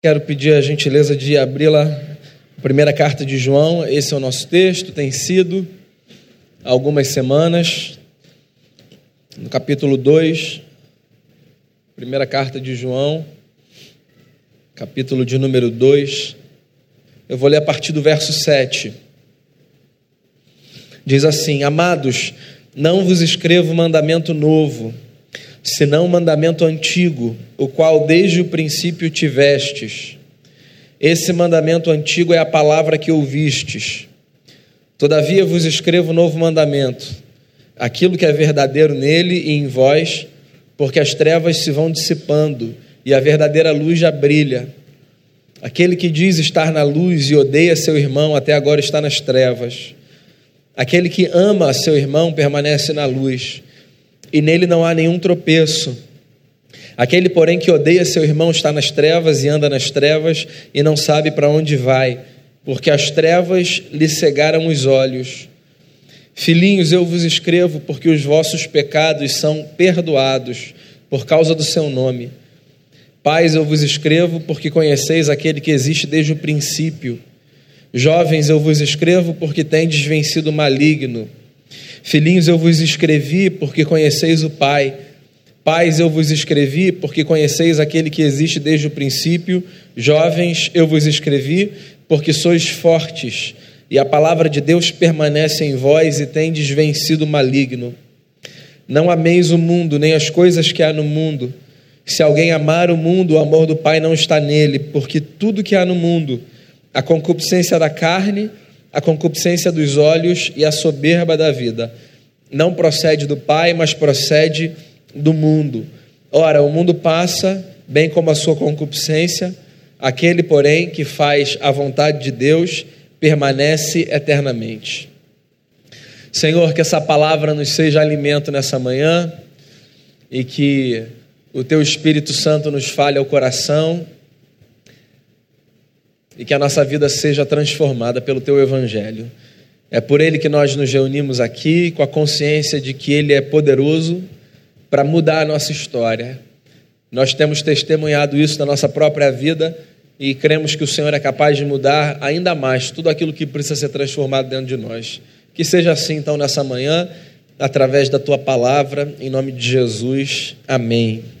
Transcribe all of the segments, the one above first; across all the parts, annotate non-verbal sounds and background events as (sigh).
Quero pedir a gentileza de abri-la, primeira carta de João. Esse é o nosso texto, tem sido algumas semanas, no capítulo 2, primeira carta de João, capítulo de número 2. Eu vou ler a partir do verso 7. Diz assim: Amados, não vos escrevo mandamento novo senão um mandamento antigo, o qual desde o princípio tivestes. Esse mandamento antigo é a palavra que ouvistes. Todavia vos escrevo um novo mandamento, aquilo que é verdadeiro nele e em vós, porque as trevas se vão dissipando e a verdadeira luz já brilha. Aquele que diz estar na luz e odeia seu irmão até agora está nas trevas. Aquele que ama seu irmão permanece na luz e nele não há nenhum tropeço. Aquele, porém, que odeia seu irmão está nas trevas e anda nas trevas e não sabe para onde vai, porque as trevas lhe cegaram os olhos. Filhinhos, eu vos escrevo porque os vossos pecados são perdoados por causa do seu nome. Pais, eu vos escrevo porque conheceis aquele que existe desde o princípio. Jovens, eu vos escrevo porque tendes vencido o maligno. Filhinhos, eu vos escrevi porque conheceis o Pai. Pais, eu vos escrevi porque conheceis aquele que existe desde o princípio. Jovens, eu vos escrevi porque sois fortes e a palavra de Deus permanece em vós e tendes vencido o maligno. Não ameis o mundo, nem as coisas que há no mundo. Se alguém amar o mundo, o amor do Pai não está nele, porque tudo que há no mundo, a concupiscência da carne, a concupiscência dos olhos e a soberba da vida. Não procede do Pai, mas procede do mundo. Ora, o mundo passa, bem como a sua concupiscência, aquele, porém, que faz a vontade de Deus permanece eternamente. Senhor, que essa palavra nos seja alimento nessa manhã e que o Teu Espírito Santo nos fale ao coração e que a nossa vida seja transformada pelo teu evangelho. É por ele que nós nos reunimos aqui, com a consciência de que ele é poderoso para mudar a nossa história. Nós temos testemunhado isso na nossa própria vida e cremos que o Senhor é capaz de mudar ainda mais tudo aquilo que precisa ser transformado dentro de nós. Que seja assim então nessa manhã, através da tua palavra, em nome de Jesus. Amém.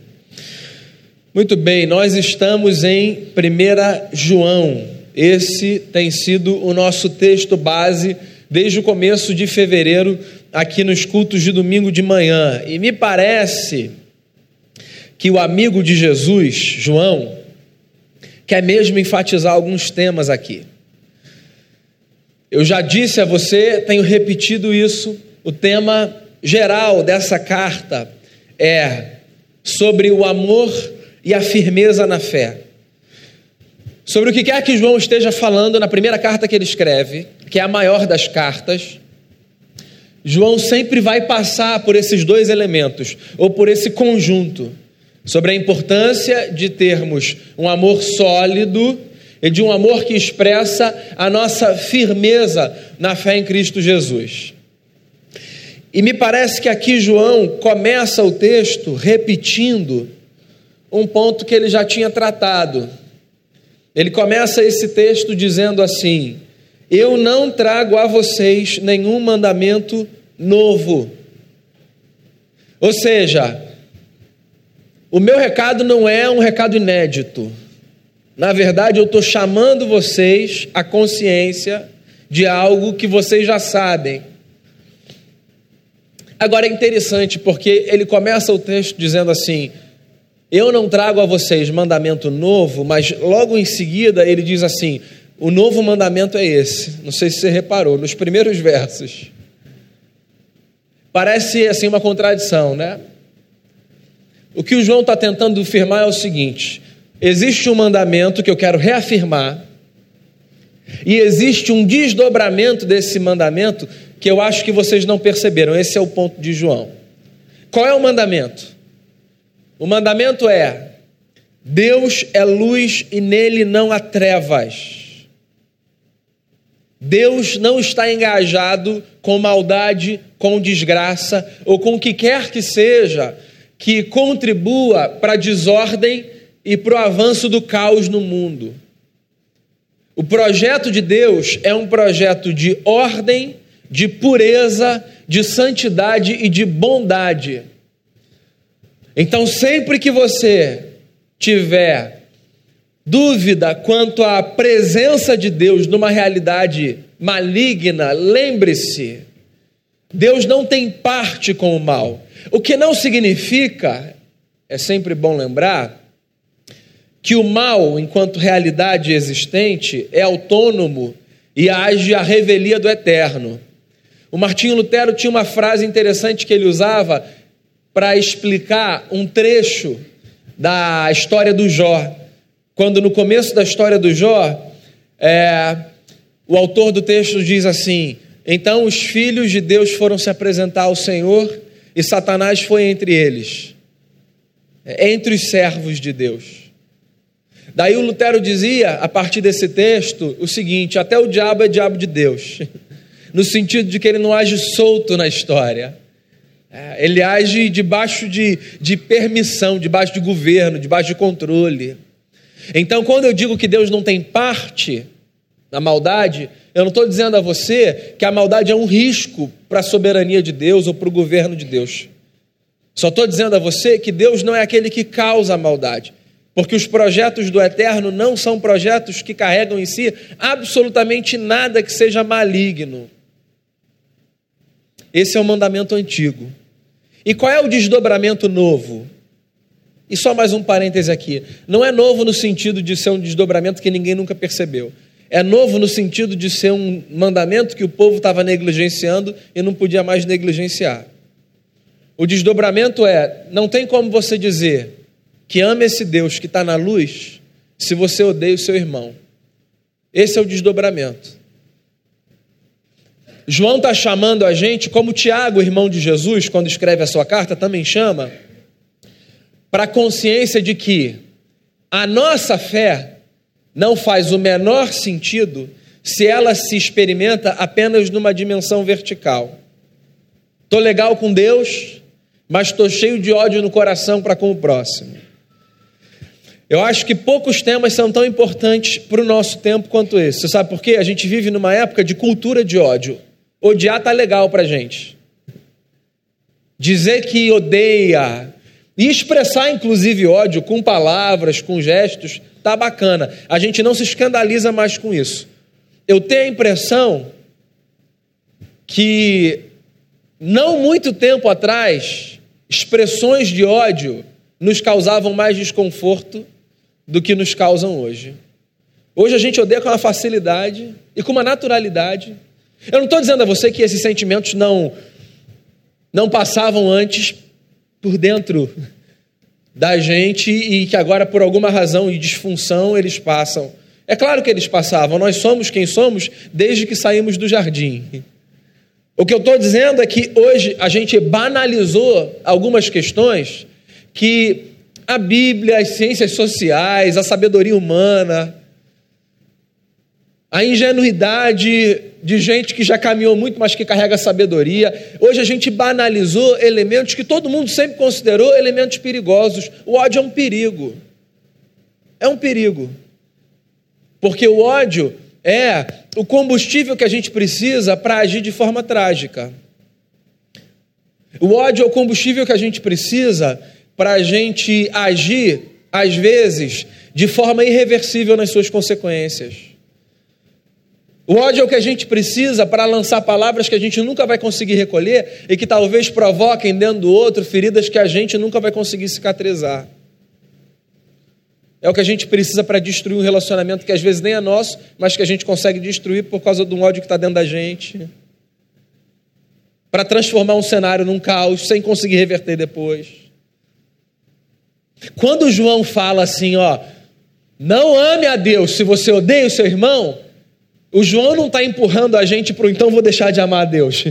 Muito bem, nós estamos em 1 João. Esse tem sido o nosso texto base desde o começo de fevereiro, aqui nos cultos de domingo de manhã. E me parece que o amigo de Jesus, João, quer mesmo enfatizar alguns temas aqui. Eu já disse a você, tenho repetido isso, o tema geral dessa carta é sobre o amor e a firmeza na fé. Sobre o que quer que João esteja falando na primeira carta que ele escreve, que é a maior das cartas, João sempre vai passar por esses dois elementos, ou por esse conjunto, sobre a importância de termos um amor sólido e de um amor que expressa a nossa firmeza na fé em Cristo Jesus. E me parece que aqui João começa o texto repetindo um ponto que ele já tinha tratado. Ele começa esse texto dizendo assim: Eu não trago a vocês nenhum mandamento novo. Ou seja, o meu recado não é um recado inédito. Na verdade, eu estou chamando vocês à consciência de algo que vocês já sabem. Agora é interessante porque ele começa o texto dizendo assim: eu não trago a vocês mandamento novo, mas logo em seguida ele diz assim: o novo mandamento é esse. Não sei se você reparou, nos primeiros versos. Parece assim uma contradição, né? O que o João está tentando afirmar é o seguinte: existe um mandamento que eu quero reafirmar, e existe um desdobramento desse mandamento que eu acho que vocês não perceberam. Esse é o ponto de João. Qual é o mandamento? O mandamento é: Deus é luz e nele não há trevas. Deus não está engajado com maldade, com desgraça ou com o que quer que seja que contribua para a desordem e para o avanço do caos no mundo. O projeto de Deus é um projeto de ordem, de pureza, de santidade e de bondade. Então, sempre que você tiver dúvida quanto à presença de Deus numa realidade maligna, lembre-se, Deus não tem parte com o mal. O que não significa, é sempre bom lembrar, que o mal, enquanto realidade existente, é autônomo e age à revelia do eterno. O Martinho Lutero tinha uma frase interessante que ele usava para explicar um trecho da história do Jó. Quando no começo da história do Jó, é, o autor do texto diz assim: Então os filhos de Deus foram se apresentar ao Senhor e Satanás foi entre eles, entre os servos de Deus. Daí o Lutero dizia, a partir desse texto, o seguinte: até o diabo é diabo de Deus, (laughs) no sentido de que ele não age solto na história. É, ele age debaixo de, de permissão, debaixo de governo, debaixo de controle. Então, quando eu digo que Deus não tem parte na maldade, eu não estou dizendo a você que a maldade é um risco para a soberania de Deus ou para o governo de Deus. Só estou dizendo a você que Deus não é aquele que causa a maldade. Porque os projetos do eterno não são projetos que carregam em si absolutamente nada que seja maligno. Esse é o mandamento antigo. E qual é o desdobramento novo? E só mais um parêntese aqui. Não é novo no sentido de ser um desdobramento que ninguém nunca percebeu. É novo no sentido de ser um mandamento que o povo estava negligenciando e não podia mais negligenciar. O desdobramento é: não tem como você dizer que ama esse Deus que está na luz se você odeia o seu irmão. Esse é o desdobramento. João está chamando a gente, como Tiago, irmão de Jesus, quando escreve a sua carta, também chama, para a consciência de que a nossa fé não faz o menor sentido se ela se experimenta apenas numa dimensão vertical. Estou legal com Deus, mas estou cheio de ódio no coração para com o próximo. Eu acho que poucos temas são tão importantes para o nosso tempo quanto esse. Você sabe por quê? A gente vive numa época de cultura de ódio. Odiar tá legal para gente. Dizer que odeia e expressar inclusive ódio com palavras, com gestos, tá bacana. A gente não se escandaliza mais com isso. Eu tenho a impressão que não muito tempo atrás, expressões de ódio nos causavam mais desconforto do que nos causam hoje. Hoje a gente odeia com uma facilidade e com uma naturalidade. Eu não estou dizendo a você que esses sentimentos não, não passavam antes por dentro da gente e que agora, por alguma razão e disfunção, eles passam. É claro que eles passavam, nós somos quem somos desde que saímos do jardim. O que eu estou dizendo é que hoje a gente banalizou algumas questões que a Bíblia, as ciências sociais, a sabedoria humana, a ingenuidade de gente que já caminhou muito, mas que carrega sabedoria. Hoje a gente banalizou elementos que todo mundo sempre considerou elementos perigosos. O ódio é um perigo. É um perigo. Porque o ódio é o combustível que a gente precisa para agir de forma trágica. O ódio é o combustível que a gente precisa para a gente agir, às vezes, de forma irreversível nas suas consequências. O ódio é o que a gente precisa para lançar palavras que a gente nunca vai conseguir recolher e que talvez provoquem dentro do outro feridas que a gente nunca vai conseguir cicatrizar. É o que a gente precisa para destruir um relacionamento que às vezes nem é nosso, mas que a gente consegue destruir por causa do ódio que está dentro da gente. Para transformar um cenário num caos sem conseguir reverter depois. Quando João fala assim, ó, não ame a Deus se você odeia o seu irmão, o João não está empurrando a gente para o então vou deixar de amar a Deus.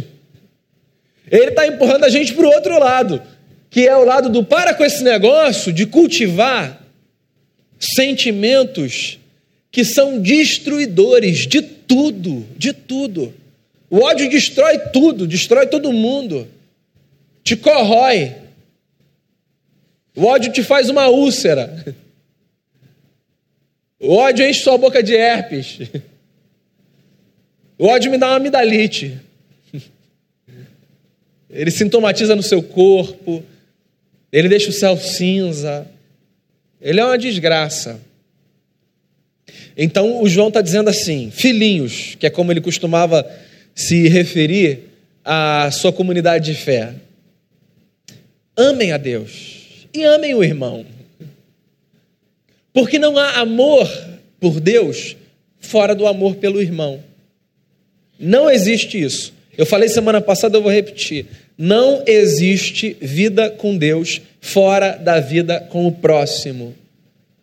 Ele está empurrando a gente para o outro lado, que é o lado do para com esse negócio de cultivar sentimentos que são destruidores de tudo, de tudo. O ódio destrói tudo, destrói todo mundo, te corrói. O ódio te faz uma úlcera. (laughs) O ódio enche sua boca de herpes. (laughs) O ódio me dá uma amidalite. Ele sintomatiza no seu corpo, ele deixa o céu cinza. Ele é uma desgraça. Então o João está dizendo assim: filhinhos, que é como ele costumava se referir à sua comunidade de fé, amem a Deus e amem o irmão. Porque não há amor por Deus fora do amor pelo irmão. Não existe isso. Eu falei semana passada, eu vou repetir. Não existe vida com Deus fora da vida com o próximo.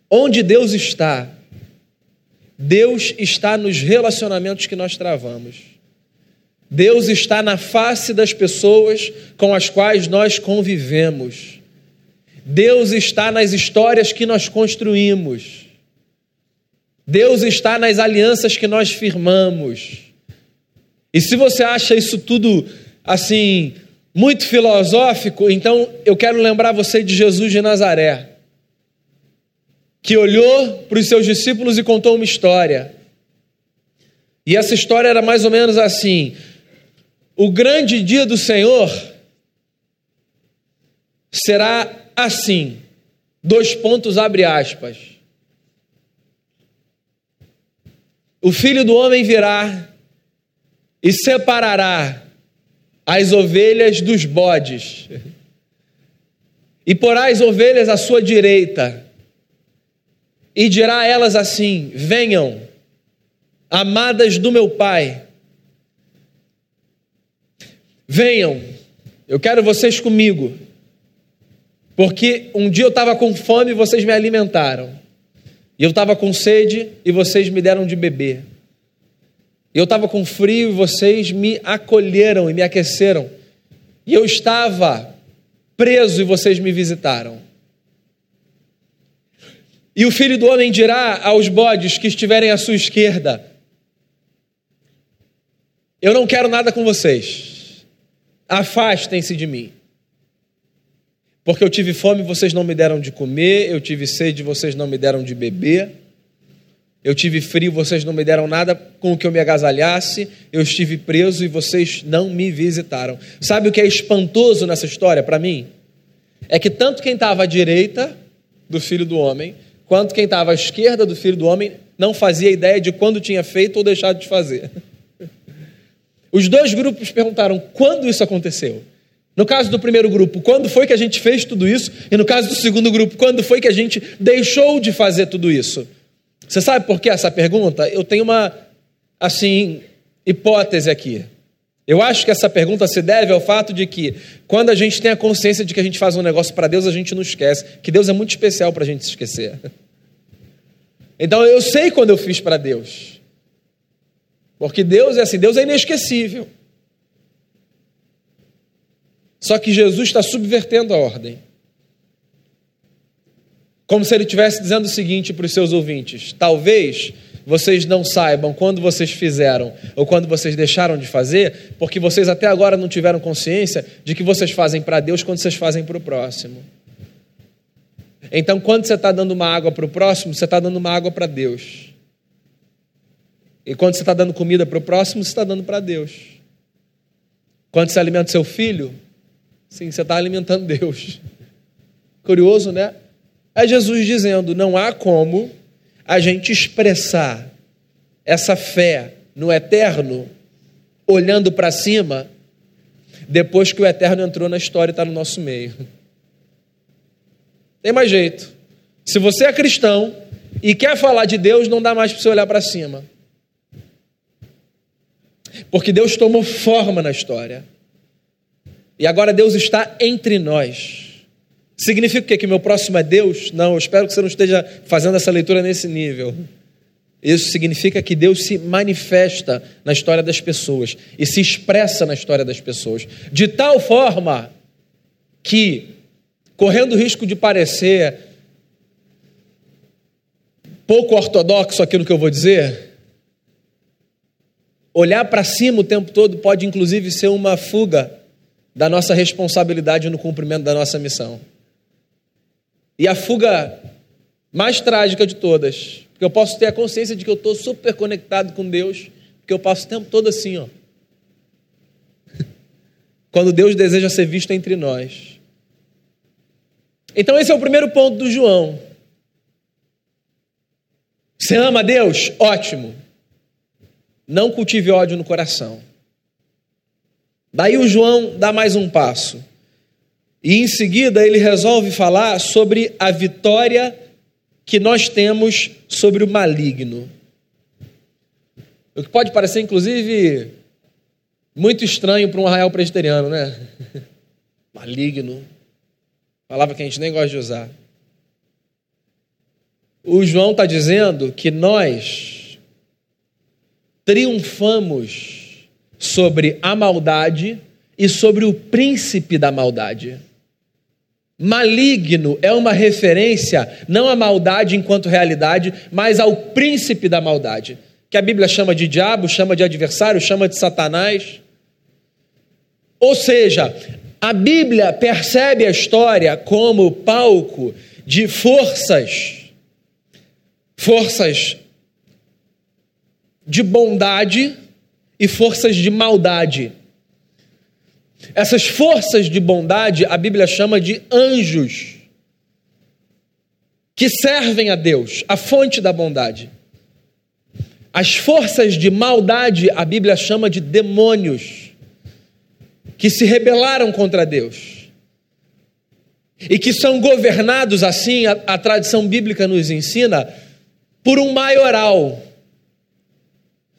Onde Deus está? Deus está nos relacionamentos que nós travamos. Deus está na face das pessoas com as quais nós convivemos. Deus está nas histórias que nós construímos. Deus está nas alianças que nós firmamos. E se você acha isso tudo assim muito filosófico, então eu quero lembrar você de Jesus de Nazaré, que olhou para os seus discípulos e contou uma história. E essa história era mais ou menos assim: o grande dia do Senhor será assim. Dois pontos, abre aspas. O filho do homem virá e separará as ovelhas dos bodes, e porá as ovelhas à sua direita, e dirá a elas assim: Venham, amadas do meu Pai, venham, eu quero vocês comigo, porque um dia eu estava com fome e vocês me alimentaram, e eu estava com sede e vocês me deram de beber. Eu estava com frio e vocês me acolheram e me aqueceram. E eu estava preso e vocês me visitaram. E o filho do homem dirá aos bodes que estiverem à sua esquerda: Eu não quero nada com vocês, afastem-se de mim. Porque eu tive fome e vocês não me deram de comer, eu tive sede e vocês não me deram de beber. Eu tive frio, vocês não me deram nada com o que eu me agasalhasse. Eu estive preso e vocês não me visitaram. Sabe o que é espantoso nessa história para mim? É que tanto quem estava à direita do filho do homem, quanto quem estava à esquerda do filho do homem, não fazia ideia de quando tinha feito ou deixado de fazer. (laughs) Os dois grupos perguntaram quando isso aconteceu. No caso do primeiro grupo, quando foi que a gente fez tudo isso? E no caso do segundo grupo, quando foi que a gente deixou de fazer tudo isso? Você sabe por que essa pergunta? Eu tenho uma, assim, hipótese aqui. Eu acho que essa pergunta se deve ao fato de que, quando a gente tem a consciência de que a gente faz um negócio para Deus, a gente não esquece. Que Deus é muito especial para a gente se esquecer. (laughs) Então eu sei quando eu fiz para Deus. Porque Deus é assim, Deus é inesquecível. Só que Jesus está subvertendo a ordem. Como se ele estivesse dizendo o seguinte para os seus ouvintes: talvez vocês não saibam quando vocês fizeram ou quando vocês deixaram de fazer, porque vocês até agora não tiveram consciência de que vocês fazem para Deus quando vocês fazem para o próximo. Então, quando você está dando uma água para o próximo, você está dando uma água para Deus. E quando você está dando comida para o próximo, você está dando para Deus. Quando você alimenta seu filho, sim, você está alimentando Deus. Curioso, né? É Jesus dizendo: não há como a gente expressar essa fé no eterno olhando para cima depois que o eterno entrou na história e está no nosso meio. Tem mais jeito. Se você é cristão e quer falar de Deus, não dá mais para você olhar para cima. Porque Deus tomou forma na história. E agora Deus está entre nós. Significa o quê? Que meu próximo é Deus? Não, eu espero que você não esteja fazendo essa leitura nesse nível. Isso significa que Deus se manifesta na história das pessoas e se expressa na história das pessoas, de tal forma que, correndo o risco de parecer pouco ortodoxo aquilo que eu vou dizer, olhar para cima o tempo todo pode inclusive ser uma fuga da nossa responsabilidade no cumprimento da nossa missão. E a fuga mais trágica de todas Porque eu posso ter a consciência de que eu estou super conectado com Deus, porque eu passo o tempo todo assim, ó. (laughs) Quando Deus deseja ser visto entre nós. Então, esse é o primeiro ponto do João. Você ama Deus? Ótimo. Não cultive ódio no coração. Daí o João dá mais um passo. E em seguida ele resolve falar sobre a vitória que nós temos sobre o maligno. O que pode parecer, inclusive, muito estranho para um arraial presbiteriano, né? (laughs) Maligno. Palavra que a gente nem gosta de usar. O João está dizendo que nós triunfamos sobre a maldade e sobre o príncipe da maldade. Maligno é uma referência não à maldade enquanto realidade, mas ao príncipe da maldade, que a Bíblia chama de diabo, chama de adversário, chama de Satanás. Ou seja, a Bíblia percebe a história como palco de forças, forças de bondade e forças de maldade. Essas forças de bondade a Bíblia chama de anjos, que servem a Deus, a fonte da bondade. As forças de maldade a Bíblia chama de demônios, que se rebelaram contra Deus. E que são governados assim, a, a tradição bíblica nos ensina, por um maioral,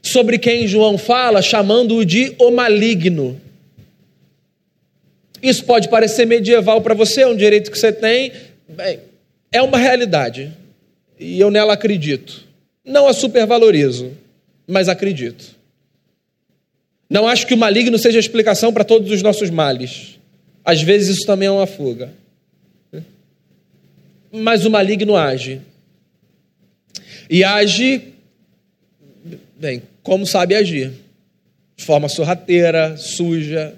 sobre quem João fala, chamando-o de o maligno. Isso pode parecer medieval para você, é um direito que você tem. Bem, é uma realidade. E eu nela acredito. Não a supervalorizo, mas acredito. Não acho que o maligno seja a explicação para todos os nossos males. Às vezes isso também é uma fuga. Mas o maligno age. E age, bem, como sabe agir. De forma sorrateira, suja,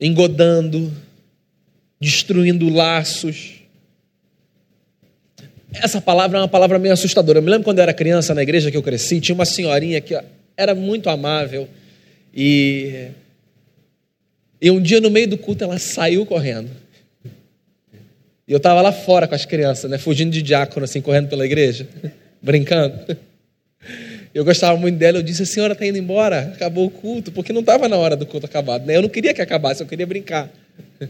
engodando, destruindo laços. Essa palavra é uma palavra meio assustadora. Eu me lembro quando eu era criança na igreja que eu cresci, tinha uma senhorinha que era muito amável e e um dia no meio do culto ela saiu correndo. E eu estava lá fora com as crianças, né, fugindo de diácono assim, correndo pela igreja, (laughs) brincando. Eu gostava muito dela, eu disse: a senhora está indo embora, acabou o culto, porque não estava na hora do culto acabado. Né? Eu não queria que acabasse, eu queria brincar. (laughs)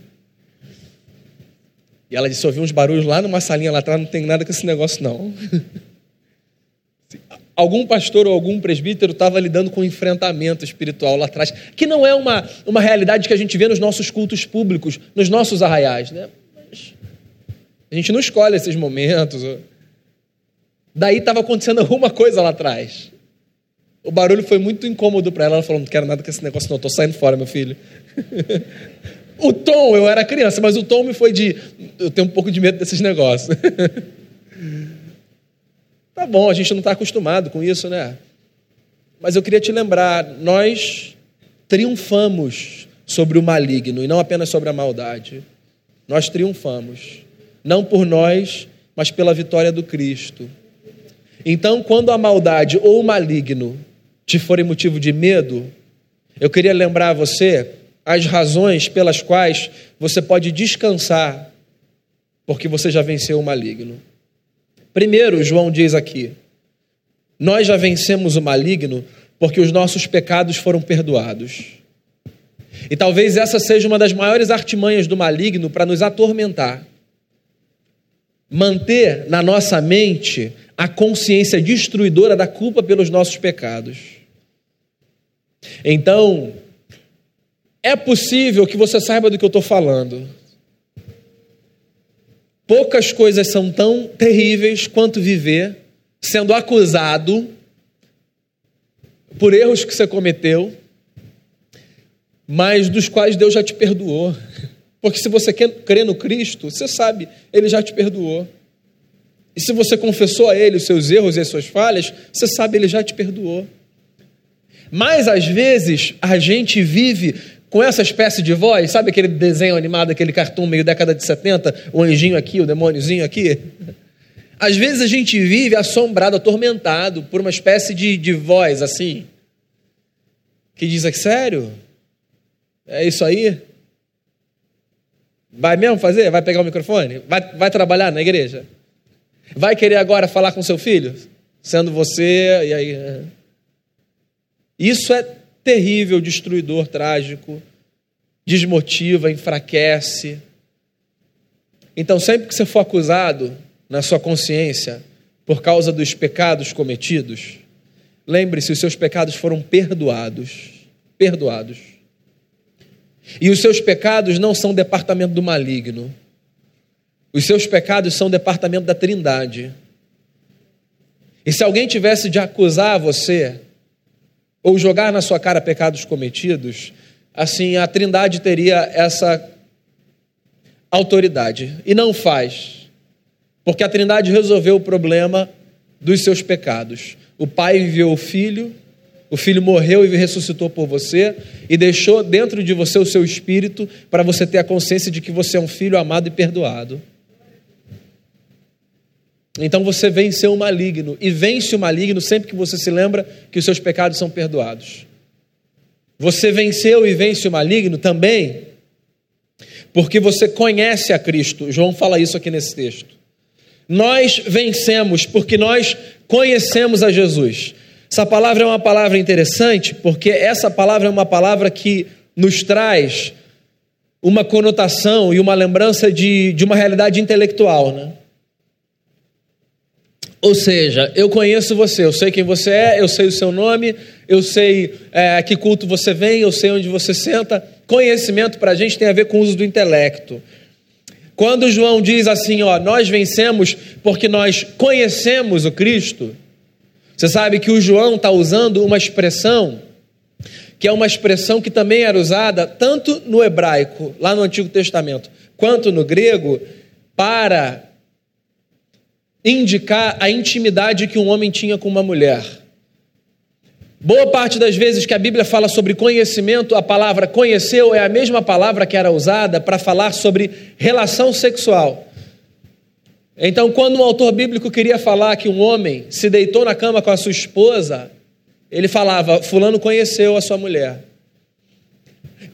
E ela disse: ouvi uns barulhos lá numa salinha lá atrás, não tem nada com esse negócio, não. (laughs) Algum pastor ou algum presbítero estava lidando com um enfrentamento espiritual lá atrás, que não é uma, uma realidade que a gente vê nos nossos cultos públicos, nos nossos arraiais. Né? Mas a gente não escolhe esses momentos. Daí estava acontecendo (laughs) alguma coisa lá atrás. O barulho foi muito incômodo para ela. Ela falou: Não quero nada com esse negócio, não. Estou saindo fora, meu filho. (laughs) o tom, eu era criança, mas o tom me foi de: Eu tenho um pouco de medo desses negócios. (laughs) tá bom, a gente não está acostumado com isso, né? Mas eu queria te lembrar: nós triunfamos sobre o maligno e não apenas sobre a maldade. Nós triunfamos, não por nós, mas pela vitória do Cristo. Então, quando a maldade ou o maligno te forem motivo de medo, eu queria lembrar a você as razões pelas quais você pode descansar, porque você já venceu o maligno. Primeiro, João diz aqui: nós já vencemos o maligno porque os nossos pecados foram perdoados. E talvez essa seja uma das maiores artimanhas do maligno para nos atormentar. Manter na nossa mente a consciência destruidora da culpa pelos nossos pecados. Então, é possível que você saiba do que eu estou falando. Poucas coisas são tão terríveis quanto viver sendo acusado por erros que você cometeu, mas dos quais Deus já te perdoou. Porque se você crê no Cristo, você sabe, Ele já te perdoou. E se você confessou a Ele os seus erros e as suas falhas, você sabe, Ele já te perdoou. Mas às vezes a gente vive com essa espécie de voz, sabe aquele desenho animado, aquele cartoon meio década de 70, o anjinho aqui, o demôniozinho aqui? Às vezes a gente vive assombrado, atormentado por uma espécie de, de voz assim, que diz: é sério? É isso aí? Vai mesmo fazer? Vai pegar o microfone? Vai, vai trabalhar na igreja? Vai querer agora falar com seu filho? Sendo você, e aí. Isso é terrível, destruidor, trágico, desmotiva, enfraquece. Então, sempre que você for acusado na sua consciência por causa dos pecados cometidos, lembre-se: os seus pecados foram perdoados. Perdoados. E os seus pecados não são departamento do maligno. Os seus pecados são departamento da Trindade. E se alguém tivesse de acusar você, ou jogar na sua cara pecados cometidos, assim a Trindade teria essa autoridade. E não faz. Porque a Trindade resolveu o problema dos seus pecados. O Pai enviou o Filho, o Filho morreu e ressuscitou por você e deixou dentro de você o seu espírito para você ter a consciência de que você é um filho amado e perdoado. Então você venceu o maligno e vence o maligno sempre que você se lembra que os seus pecados são perdoados. Você venceu e vence o maligno também porque você conhece a Cristo. João fala isso aqui nesse texto. Nós vencemos porque nós conhecemos a Jesus. Essa palavra é uma palavra interessante porque essa palavra é uma palavra que nos traz uma conotação e uma lembrança de, de uma realidade intelectual, né? Ou seja, eu conheço você, eu sei quem você é, eu sei o seu nome, eu sei é, que culto você vem, eu sei onde você senta. Conhecimento para a gente tem a ver com o uso do intelecto. Quando João diz assim, ó, nós vencemos porque nós conhecemos o Cristo, você sabe que o João está usando uma expressão que é uma expressão que também era usada tanto no hebraico, lá no Antigo Testamento, quanto no grego, para indicar a intimidade que um homem tinha com uma mulher. Boa parte das vezes que a Bíblia fala sobre conhecimento, a palavra conheceu é a mesma palavra que era usada para falar sobre relação sexual. Então, quando um autor bíblico queria falar que um homem se deitou na cama com a sua esposa, ele falava: Fulano conheceu a sua mulher.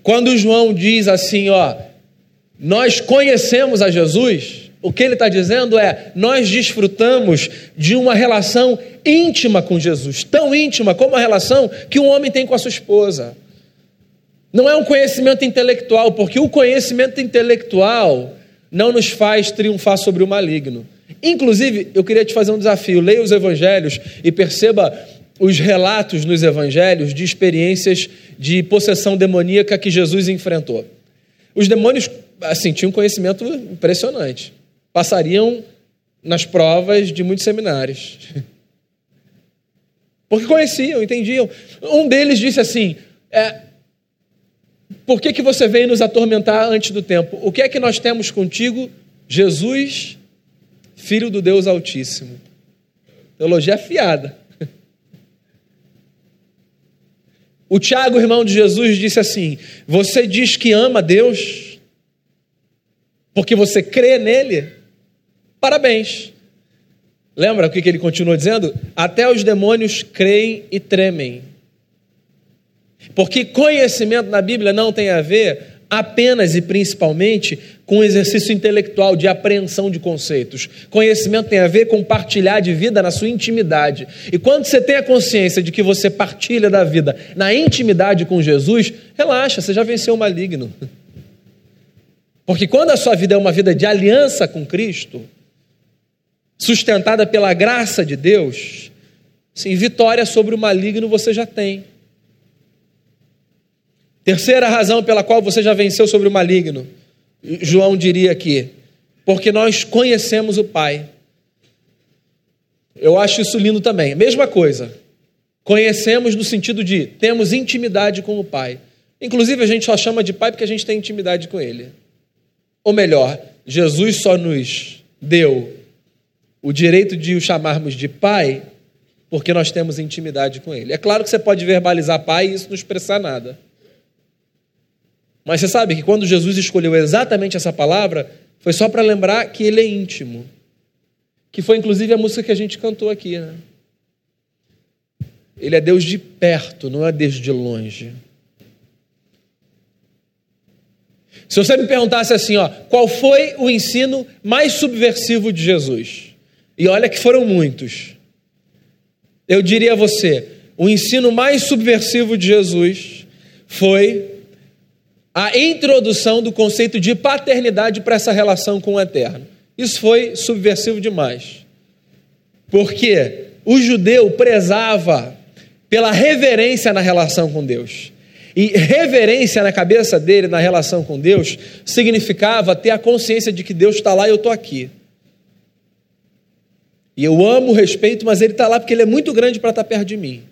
Quando João diz assim, ó, nós conhecemos a Jesus, o que ele está dizendo é: nós desfrutamos de uma relação íntima com Jesus, tão íntima como a relação que um homem tem com a sua esposa. Não é um conhecimento intelectual, porque o conhecimento intelectual não nos faz triunfar sobre o maligno. Inclusive, eu queria te fazer um desafio: leia os evangelhos e perceba os relatos nos evangelhos de experiências de possessão demoníaca que Jesus enfrentou. Os demônios, assim, tinham um conhecimento impressionante passariam nas provas de muitos seminários. (laughs) Porque conheciam, entendiam. Um deles disse assim: é, Por que, que você veio nos atormentar antes do tempo? O que é que nós temos contigo, Jesus, Filho do Deus Altíssimo? Teologia afiada. O Tiago, irmão de Jesus, disse assim: Você diz que ama Deus, porque você crê nele? Parabéns. Lembra o que ele continua dizendo? Até os demônios creem e tremem. Porque conhecimento na Bíblia não tem a ver apenas e principalmente com exercício intelectual de apreensão de conceitos. Conhecimento tem a ver com partilhar de vida na sua intimidade. E quando você tem a consciência de que você partilha da vida na intimidade com Jesus, relaxa, você já venceu o maligno. Porque quando a sua vida é uma vida de aliança com Cristo, sustentada pela graça de Deus, sim, vitória sobre o maligno você já tem. Terceira razão pela qual você já venceu sobre o maligno, João diria aqui, porque nós conhecemos o Pai. Eu acho isso lindo também. Mesma coisa. Conhecemos no sentido de temos intimidade com o Pai. Inclusive, a gente só chama de Pai porque a gente tem intimidade com Ele. Ou melhor, Jesus só nos deu o direito de o chamarmos de pai, porque nós temos intimidade com ele. É claro que você pode verbalizar pai e isso não expressar nada. Mas você sabe que quando Jesus escolheu exatamente essa palavra, foi só para lembrar que ele é íntimo. que foi inclusive a música que a gente cantou aqui, né? Ele é Deus de perto, não é Deus de longe. Se você me perguntasse assim, ó, qual foi o ensino mais subversivo de Jesus? E olha que foram muitos. Eu diria a você, o ensino mais subversivo de Jesus foi a introdução do conceito de paternidade para essa relação com o eterno. Isso foi subversivo demais. Porque o judeu prezava pela reverência na relação com Deus. E reverência na cabeça dele, na relação com Deus, significava ter a consciência de que Deus está lá e eu estou aqui. E eu amo, respeito, mas ele está lá porque ele é muito grande para estar tá perto de mim.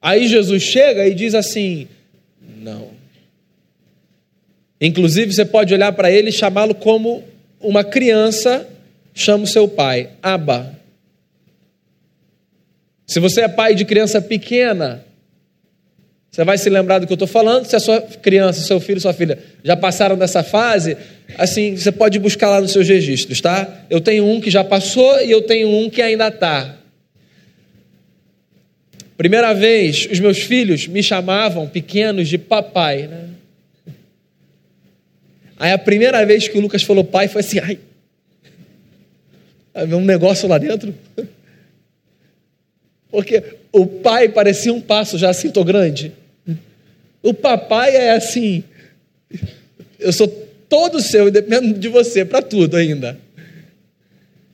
Aí Jesus chega e diz assim: não. Inclusive, você pode olhar para ele e chamá-lo como uma criança chama o seu pai, Abba. Se você é pai de criança pequena, você vai se lembrar do que eu estou falando. Se a sua criança, seu filho, sua filha já passaram dessa fase, assim, você pode buscar lá nos seus registros, tá? Eu tenho um que já passou e eu tenho um que ainda está. Primeira vez, os meus filhos me chamavam pequenos de papai, né? Aí a primeira vez que o Lucas falou pai foi assim, ai, havia um negócio lá dentro. (laughs) Porque o pai parecia um passo já assim, tô grande. O papai é assim, eu sou todo seu e dependo de você para tudo ainda.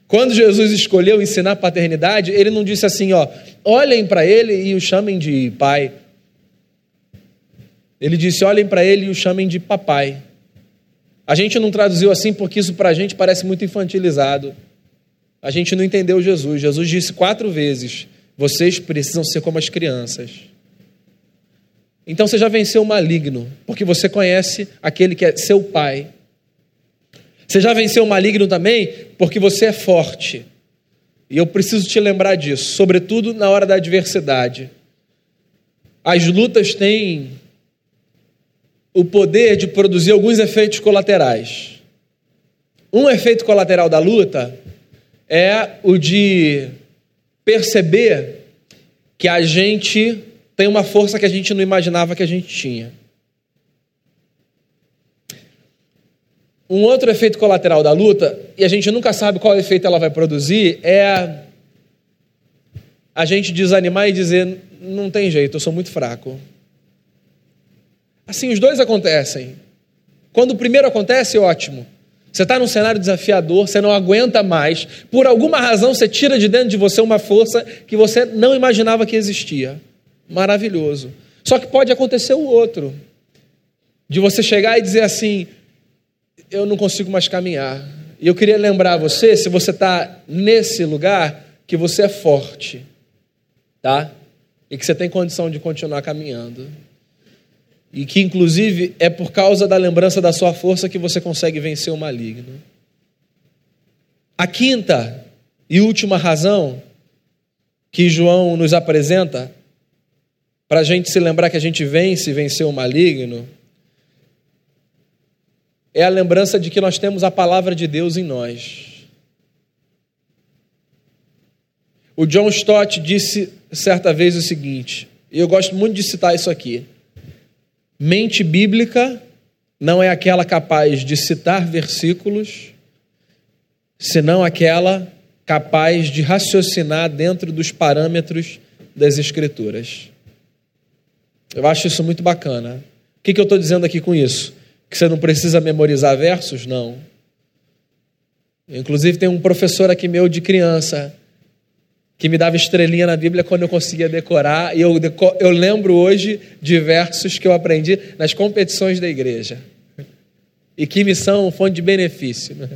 Quando Jesus escolheu ensinar paternidade, ele não disse assim, ó, olhem para ele e o chamem de pai. Ele disse, olhem para ele e o chamem de papai. A gente não traduziu assim porque isso para a gente parece muito infantilizado. A gente não entendeu Jesus. Jesus disse quatro vezes: vocês precisam ser como as crianças. Então você já venceu o maligno, porque você conhece aquele que é seu pai. Você já venceu o maligno também porque você é forte. E eu preciso te lembrar disso, sobretudo na hora da adversidade. As lutas têm o poder de produzir alguns efeitos colaterais. Um efeito colateral da luta é o de perceber que a gente tem uma força que a gente não imaginava que a gente tinha. Um outro efeito colateral da luta, e a gente nunca sabe qual efeito ela vai produzir, é a gente desanimar e dizer: não tem jeito, eu sou muito fraco. Assim, os dois acontecem. Quando o primeiro acontece, ótimo. Você está num cenário desafiador, você não aguenta mais. Por alguma razão, você tira de dentro de você uma força que você não imaginava que existia. Maravilhoso. Só que pode acontecer o outro. De você chegar e dizer assim: eu não consigo mais caminhar. E eu queria lembrar você, se você está nesse lugar, que você é forte, tá? E que você tem condição de continuar caminhando. E que, inclusive, é por causa da lembrança da sua força que você consegue vencer o maligno. A quinta e última razão que João nos apresenta para a gente se lembrar que a gente vence e venceu o maligno é a lembrança de que nós temos a palavra de Deus em nós. O John Stott disse certa vez o seguinte, e eu gosto muito de citar isso aqui: mente bíblica não é aquela capaz de citar versículos, senão aquela capaz de raciocinar dentro dos parâmetros das Escrituras. Eu acho isso muito bacana. O que, que eu estou dizendo aqui com isso? Que você não precisa memorizar versos? Não. Inclusive, tem um professor aqui meu de criança que me dava estrelinha na Bíblia quando eu conseguia decorar, e eu, eu lembro hoje de versos que eu aprendi nas competições da igreja. E que me são fonte de benefício. Né?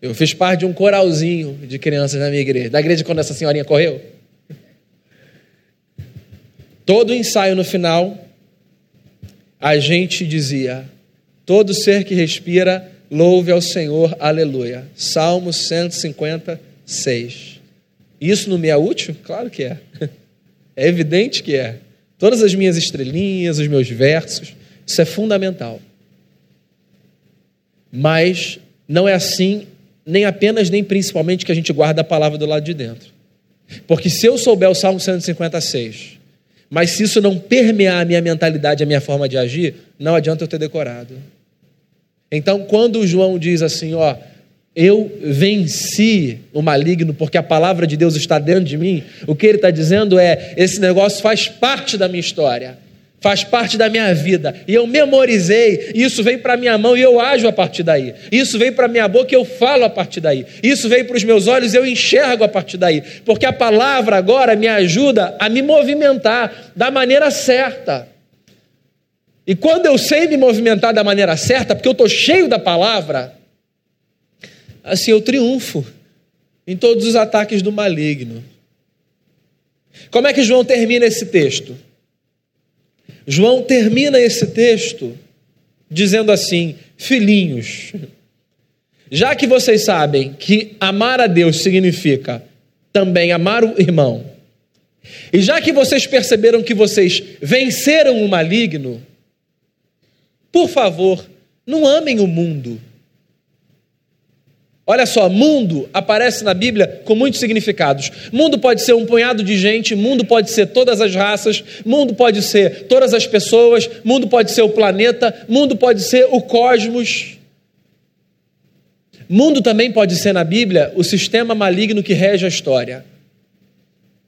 Eu fiz parte de um coralzinho de crianças na minha igreja. Da igreja quando essa senhorinha correu. Todo ensaio no final a gente dizia: todo ser que respira, louve ao Senhor, aleluia. Salmo 156. Isso não me é útil? Claro que é. (laughs) É evidente que é. Todas as minhas estrelinhas, os meus versos, isso é fundamental. Mas não é assim nem apenas, nem principalmente que a gente guarda a palavra do lado de dentro. Porque se eu souber o Salmo 156, mas se isso não permear a minha mentalidade, a minha forma de agir, não adianta eu ter decorado. Então, quando o João diz assim, ó, eu venci o maligno porque a palavra de Deus está dentro de mim, o que ele está dizendo é: esse negócio faz parte da minha história faz parte da minha vida. E eu memorizei, e isso veio para minha mão e eu ajo a partir daí. Isso veio para minha boca e eu falo a partir daí. Isso veio para os meus olhos e eu enxergo a partir daí. Porque a palavra agora me ajuda a me movimentar da maneira certa. E quando eu sei me movimentar da maneira certa, porque eu estou cheio da palavra, assim eu triunfo em todos os ataques do maligno. Como é que João termina esse texto? João termina esse texto dizendo assim: Filhinhos, já que vocês sabem que amar a Deus significa também amar o irmão, e já que vocês perceberam que vocês venceram o maligno, por favor, não amem o mundo Olha só, mundo aparece na Bíblia com muitos significados. Mundo pode ser um punhado de gente, mundo pode ser todas as raças, mundo pode ser todas as pessoas, mundo pode ser o planeta, mundo pode ser o cosmos. Mundo também pode ser na Bíblia o sistema maligno que rege a história.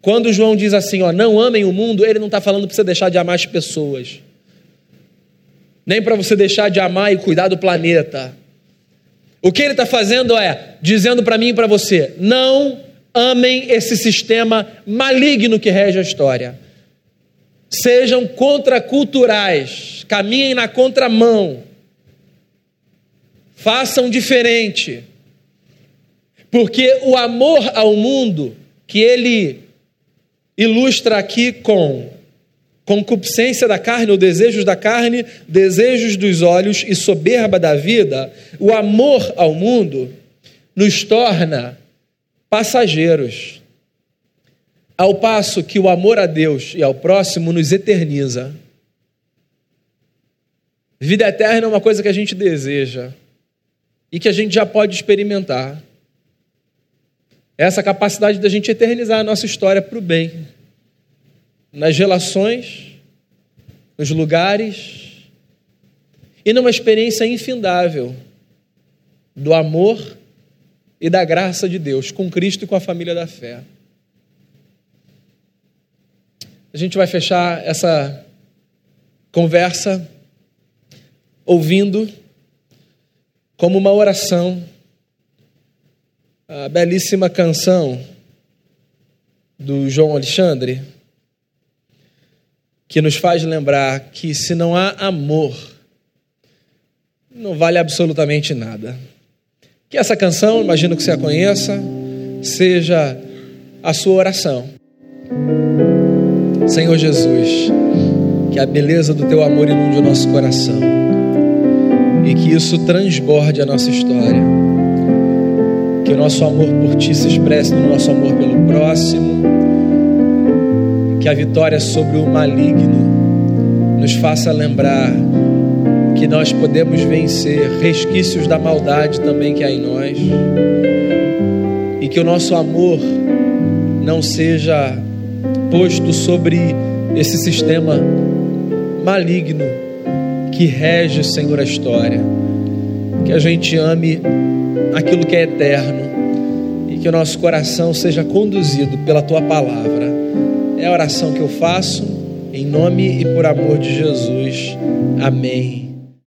Quando João diz assim, ó, não amem o mundo, ele não está falando para você deixar de amar as pessoas, nem para você deixar de amar e cuidar do planeta o que ele está fazendo é dizendo para mim e para você: não amem esse sistema maligno que rege a história. Sejam contraculturais, caminhem na contramão, façam diferente, porque o amor ao mundo que ele ilustra aqui com concupiscência da carne ou desejos da carne, desejos dos olhos e soberba da vida, o amor ao mundo nos torna passageiros. Ao passo que o amor a Deus e ao próximo nos eterniza. Vida eterna é uma coisa que a gente deseja e que a gente já pode experimentar. Essa capacidade da gente eternizar a nossa história para o bem nas relações, nos lugares e numa experiência infindável do amor e da graça de Deus com Cristo e com a família da fé. A gente vai fechar essa conversa ouvindo como uma oração a belíssima canção do João Alexandre que nos faz lembrar que se não há amor, não vale absolutamente nada. Que essa canção, imagino que você a conheça, seja a sua oração. Senhor Jesus, que a beleza do teu amor inunde o nosso coração e que isso transborde a nossa história. Que o nosso amor por ti se expresse no nosso amor pelo próximo que a vitória sobre o maligno nos faça lembrar que nós podemos vencer resquícios da maldade também que há em nós e que o nosso amor não seja posto sobre esse sistema maligno que rege, Senhor, a história. Que a gente ame aquilo que é eterno e que o nosso coração seja conduzido pela tua palavra é a oração que eu faço em nome e por amor de Jesus. Amém.